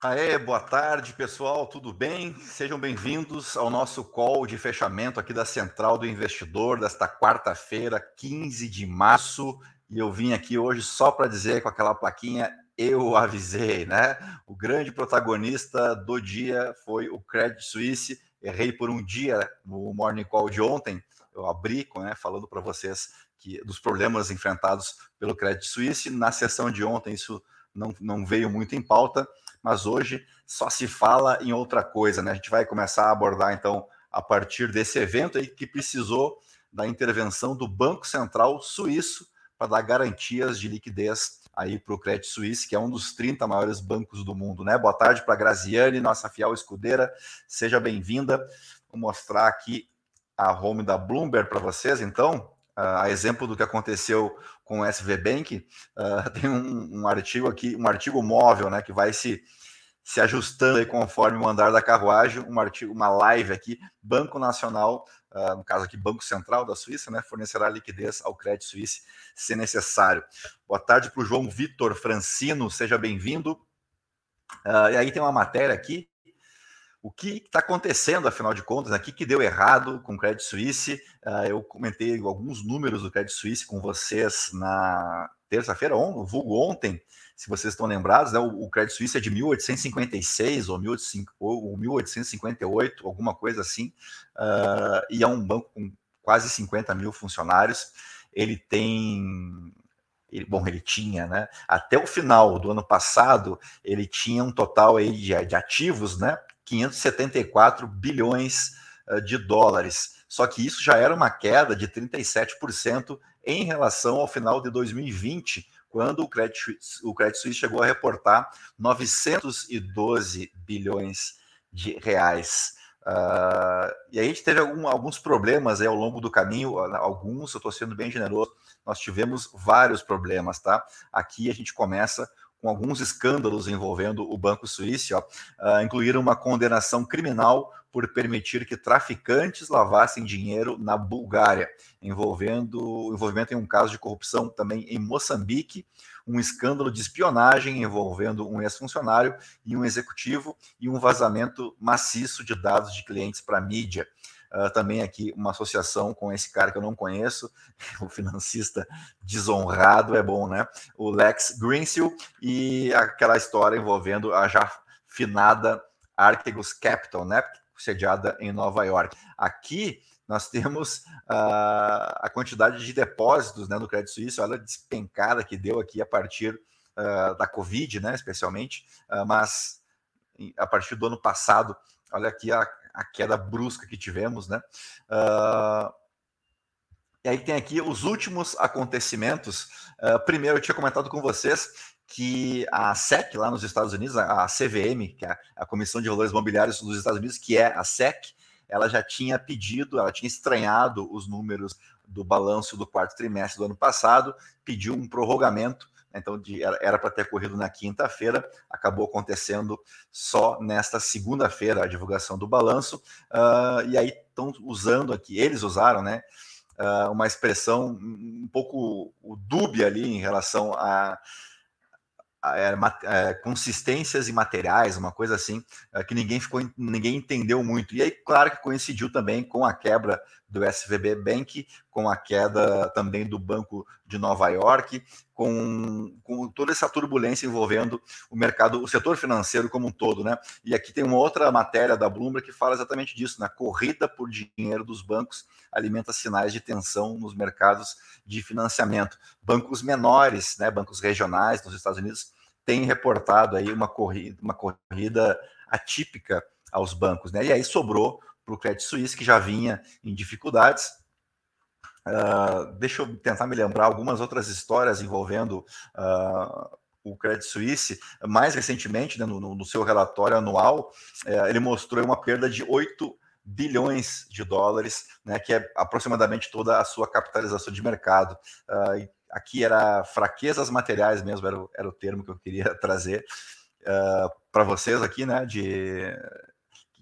Aê, boa tarde, pessoal, tudo bem? Sejam bem-vindos ao nosso call de fechamento aqui da Central do Investidor desta quarta-feira, 15 de março. E eu vim aqui hoje só para dizer com aquela plaquinha eu avisei, né? O grande protagonista do dia foi o Credit Suisse. Errei por um dia no Morning Call de ontem. Eu abri, né, falando para vocês que dos problemas enfrentados pelo Credit Suisse. Na sessão de ontem, isso não, não veio muito em pauta mas hoje só se fala em outra coisa, né? A gente vai começar a abordar então a partir desse evento aí que precisou da intervenção do Banco Central Suíço para dar garantias de liquidez aí para o Credit Suisse, que é um dos 30 maiores bancos do mundo, né? Boa tarde para Graziane, nossa fiel escudeira, seja bem-vinda. Vou mostrar aqui a home da Bloomberg para vocês, então, a exemplo do que aconteceu com o SV Bank, uh, tem um, um, artigo aqui, um artigo móvel, né, que vai se, se ajustando conforme o andar da carruagem, um artigo, uma live aqui, Banco Nacional, uh, no caso aqui Banco Central da Suíça, né, fornecerá liquidez ao Credit Suisse se necessário. Boa tarde para o João Vitor Francino, seja bem-vindo. Uh, e aí tem uma matéria aqui o que está acontecendo, afinal de contas, né? que deu errado com o Credit Suisse. Uh, eu comentei alguns números do Credit Suisse com vocês na terça-feira, on, vulgo ontem, se vocês estão lembrados, né? o, o Credit Suisse é de 1856 ou, 18, ou 1858, alguma coisa assim, uh, e é um banco com quase 50 mil funcionários. Ele tem ele, bom, ele tinha, né? Até o final do ano passado, ele tinha um total aí de, de ativos, né? 574 bilhões eh, de dólares. Só que isso já era uma queda de 37% em relação ao final de 2020, quando o Credit, o Credit Suisse chegou a reportar 912 bilhões de reais. Uh, e a gente teve algum, alguns problemas aí ao longo do caminho, alguns, eu estou sendo bem generoso, nós tivemos vários problemas, tá? Aqui a gente começa com alguns escândalos envolvendo o Banco Suíço, uh, incluíram uma condenação criminal por permitir que traficantes lavassem dinheiro na Bulgária, envolvendo envolvimento em um caso de corrupção também em Moçambique, um escândalo de espionagem envolvendo um ex-funcionário e um executivo e um vazamento maciço de dados de clientes para a mídia. Uh, também aqui uma associação com esse cara que eu não conheço, o financista desonrado, é bom, né? O Lex Greensill e aquela história envolvendo a já finada Archegos Capital, né? Sediada em Nova York. Aqui nós temos uh, a quantidade de depósitos né, no Crédito Suíço, olha a despencada que deu aqui a partir uh, da Covid, né, especialmente, mas a partir do ano passado, olha aqui a a queda brusca que tivemos, né? Uh, e aí tem aqui os últimos acontecimentos. Uh, primeiro, eu tinha comentado com vocês que a SEC lá nos Estados Unidos, a CVM, que é a Comissão de Valores Imobiliários dos Estados Unidos, que é a SEC, ela já tinha pedido, ela tinha estranhado os números do balanço do quarto trimestre do ano passado, pediu um prorrogamento então de, era para ter ocorrido na quinta-feira, acabou acontecendo só nesta segunda-feira a divulgação do balanço, uh, e aí estão usando aqui, eles usaram, né, uh, uma expressão um pouco dúbia ali em relação a é, é, consistências imateriais, uma coisa assim, é, que ninguém ficou, ninguém entendeu muito. E aí, claro que coincidiu também com a quebra do SVB Bank, com a queda também do Banco de Nova York, com, com toda essa turbulência envolvendo o mercado, o setor financeiro como um todo, né? E aqui tem uma outra matéria da Bloomberg que fala exatamente disso, na né? corrida por dinheiro dos bancos alimenta sinais de tensão nos mercados de financiamento. Bancos menores, né, bancos regionais nos Estados Unidos têm reportado aí uma corrida, uma corrida atípica aos bancos, né? E aí sobrou para o Credit Suisse, que já vinha em dificuldades. Uh, deixa eu tentar me lembrar algumas outras histórias envolvendo uh, o Credit Suisse. Mais recentemente, né, no, no, seu relatório anual, uh, ele mostrou uma perda de 8 bilhões de dólares, né, que é aproximadamente toda a sua capitalização de mercado. Uh, aqui era fraquezas materiais mesmo, era o, era o termo que eu queria trazer uh, para vocês aqui, né, de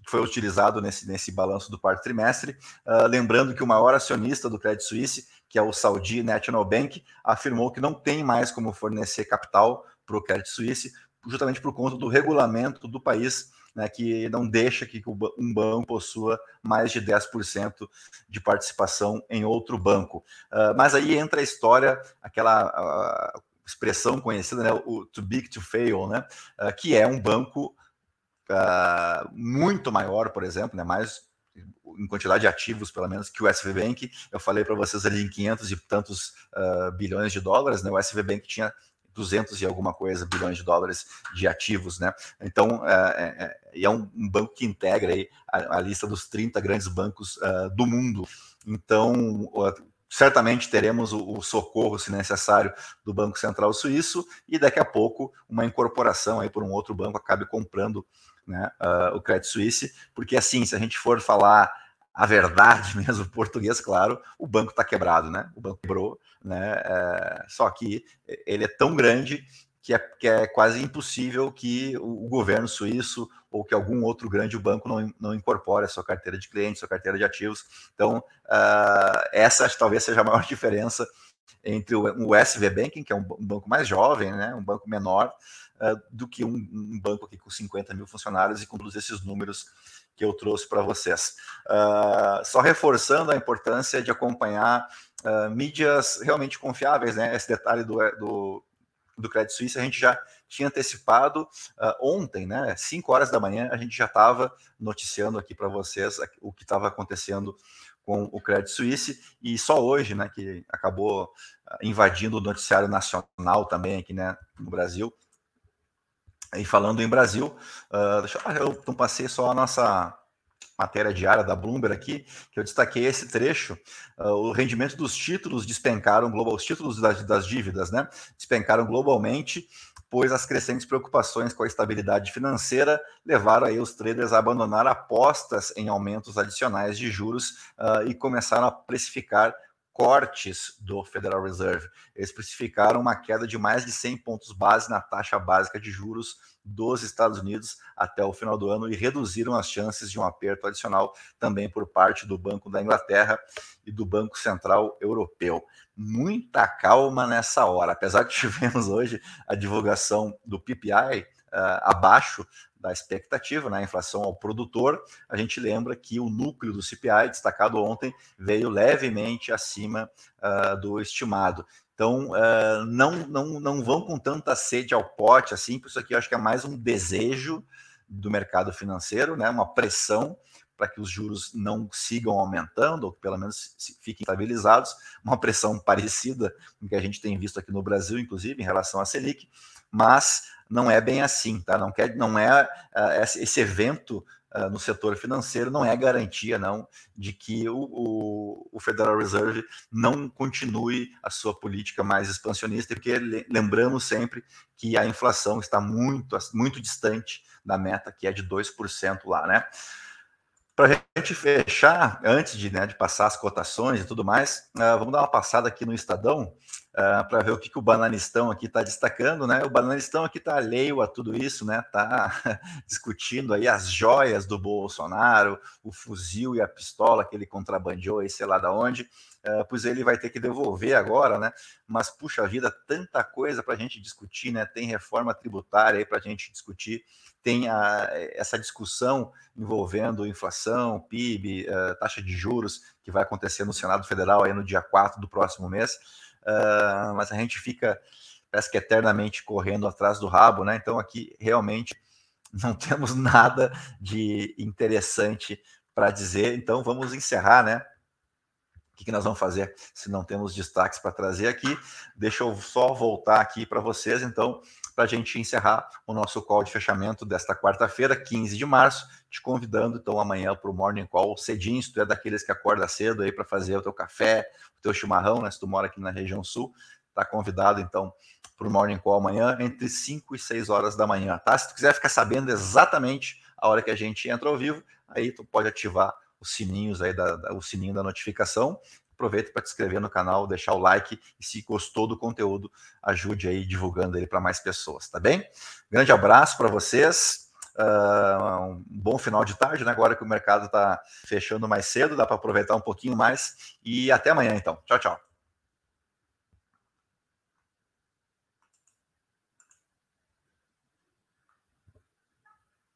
que foi utilizado nesse, nesse balanço do quarto trimestre. Uh, lembrando que o maior acionista do Credit Suisse, que é o Saudi National Bank, afirmou que não tem mais como fornecer capital para o Credit Suisse justamente por conta do regulamento do país, né, que não deixa que um banco possua mais de 10% de participação em outro banco. Uh, mas aí entra a história, aquela uh, expressão conhecida, né, o too big to fail, né, uh, que é um banco muito maior, por exemplo, né, mais em quantidade de ativos, pelo menos, que o SV Bank. Eu falei para vocês ali em 500 e tantos bilhões de dólares, né, o SV Bank tinha 200 e alguma coisa bilhões de dólares de ativos, né? Então, é, é, é um, um, banco que integra aí a, a, lista dos 30 grandes bancos uh, do mundo. Então, certamente teremos o, o, socorro, se necessário, do Banco Central Suíço e daqui a pouco uma incorporação aí por um outro banco acabe comprando né, uh, o Credit Suisse, porque assim, se a gente for falar a verdade mesmo, português, claro, o banco está quebrado, né? O banco quebrou, né? É, só que ele é tão grande que é, que é quase impossível que o, o, governo suíço ou que algum outro grande banco não, não incorpore a sua carteira de clientes, sua carteira de ativos. Então, uh, essa talvez seja a maior diferença entre o, o SV Banking, que é um, um, banco mais jovem, né? Um banco menor, uh, do que um, um banco aqui com 50 mil funcionários e com todos esses números que eu trouxe para vocês. Uh, só reforçando a importância de acompanhar uh, mídias realmente confiáveis, né? Esse detalhe do, do, do Credit Suisse a gente já tinha antecipado uh, ontem, né? 5 horas da manhã, a gente já estava noticiando aqui para vocês o que estava acontecendo com o Credit Suisse e só hoje, né, que acabou invadindo o noticiário nacional também aqui, né, no Brasil, e falando em Brasil, uh, deixa eu, eu passei só a nossa matéria diária da Bloomberg aqui, que eu destaquei esse trecho. Uh, o rendimento dos títulos despencaram global, os títulos das, das dívidas, né? Despencaram globalmente, pois as crescentes preocupações com a estabilidade financeira levaram aí os traders a abandonar apostas em aumentos adicionais de juros uh, e começaram a precificar cortes do Federal Reserve. Eles especificaram uma queda de mais de 100 pontos base na taxa básica de juros dos Estados Unidos até o final do ano e reduziram as chances de um aperto adicional também por parte do Banco da Inglaterra e do Banco Central Europeu. Muita calma nessa hora, apesar que tivemos hoje a divulgação do PPI abaixo da expectativa, né, inflação ao produtor, a gente lembra que o núcleo do CPI, destacado ontem, veio levemente acima uh, do estimado. Então, uh, não, não, não vão com tanta sede ao pote assim, por isso aqui eu acho que é mais um desejo do mercado financeiro, né, uma pressão para que os juros não sigam aumentando, ou que pelo menos fiquem estabilizados, uma pressão parecida com que a gente tem visto aqui no Brasil, inclusive, em relação à Selic, mas não é bem assim, tá? Não quer, não é uh, esse evento uh, no setor financeiro não é garantia não de que o, o, o, Federal Reserve não continue a sua política mais expansionista, porque lembramos sempre que a inflação está muito muito distante da meta que é de 2% lá, né? Para a gente fechar, antes de, né, de passar as cotações e tudo mais, uh, vamos dar uma passada aqui no Estadão uh, para ver o que, que o Bananistão aqui está destacando, né? O Bananistão aqui está alheio a tudo isso, né? Está discutindo aí as joias do Bolsonaro, o fuzil e a pistola que ele contrabandeou aí, sei lá da onde, uh, pois ele vai ter que devolver agora, né? Mas, puxa vida, tanta coisa para a gente discutir, né? Tem reforma tributária aí para a gente discutir, tem a, essa discussão envolvendo inflação, PIB, uh, taxa de juros, que vai acontecer no Senado Federal aí no dia 4 do próximo mês. Uh, mas a gente fica, parece que eternamente correndo atrás do rabo, né? Então aqui realmente não temos nada de interessante para dizer. Então vamos encerrar, né? O que, que nós vamos fazer se não temos destaques para trazer aqui? Deixa eu só voltar aqui para vocês, então, para a gente encerrar o nosso call de fechamento desta quarta-feira, 15 de março, te convidando então amanhã para o Morning Call cedinho, se tu é daqueles que acorda cedo aí para fazer o teu café, o teu chimarrão, né? Se tu mora aqui na região sul, tá convidado então para o Morning Call amanhã, entre 5 e 6 horas da manhã, tá? Se tu quiser ficar sabendo exatamente a hora que a gente entra ao vivo, aí tu pode ativar os sininhos aí, da, da o sininho da notificação. Aproveita para te inscrever no canal, deixar o like e se gostou do conteúdo, ajude aí divulgando ele para mais pessoas, tá bem? Grande abraço para vocês. Uh, um bom final de tarde, né? Agora que o mercado está fechando mais cedo, dá para aproveitar um pouquinho mais. E até amanhã, então. Tchau, tchau.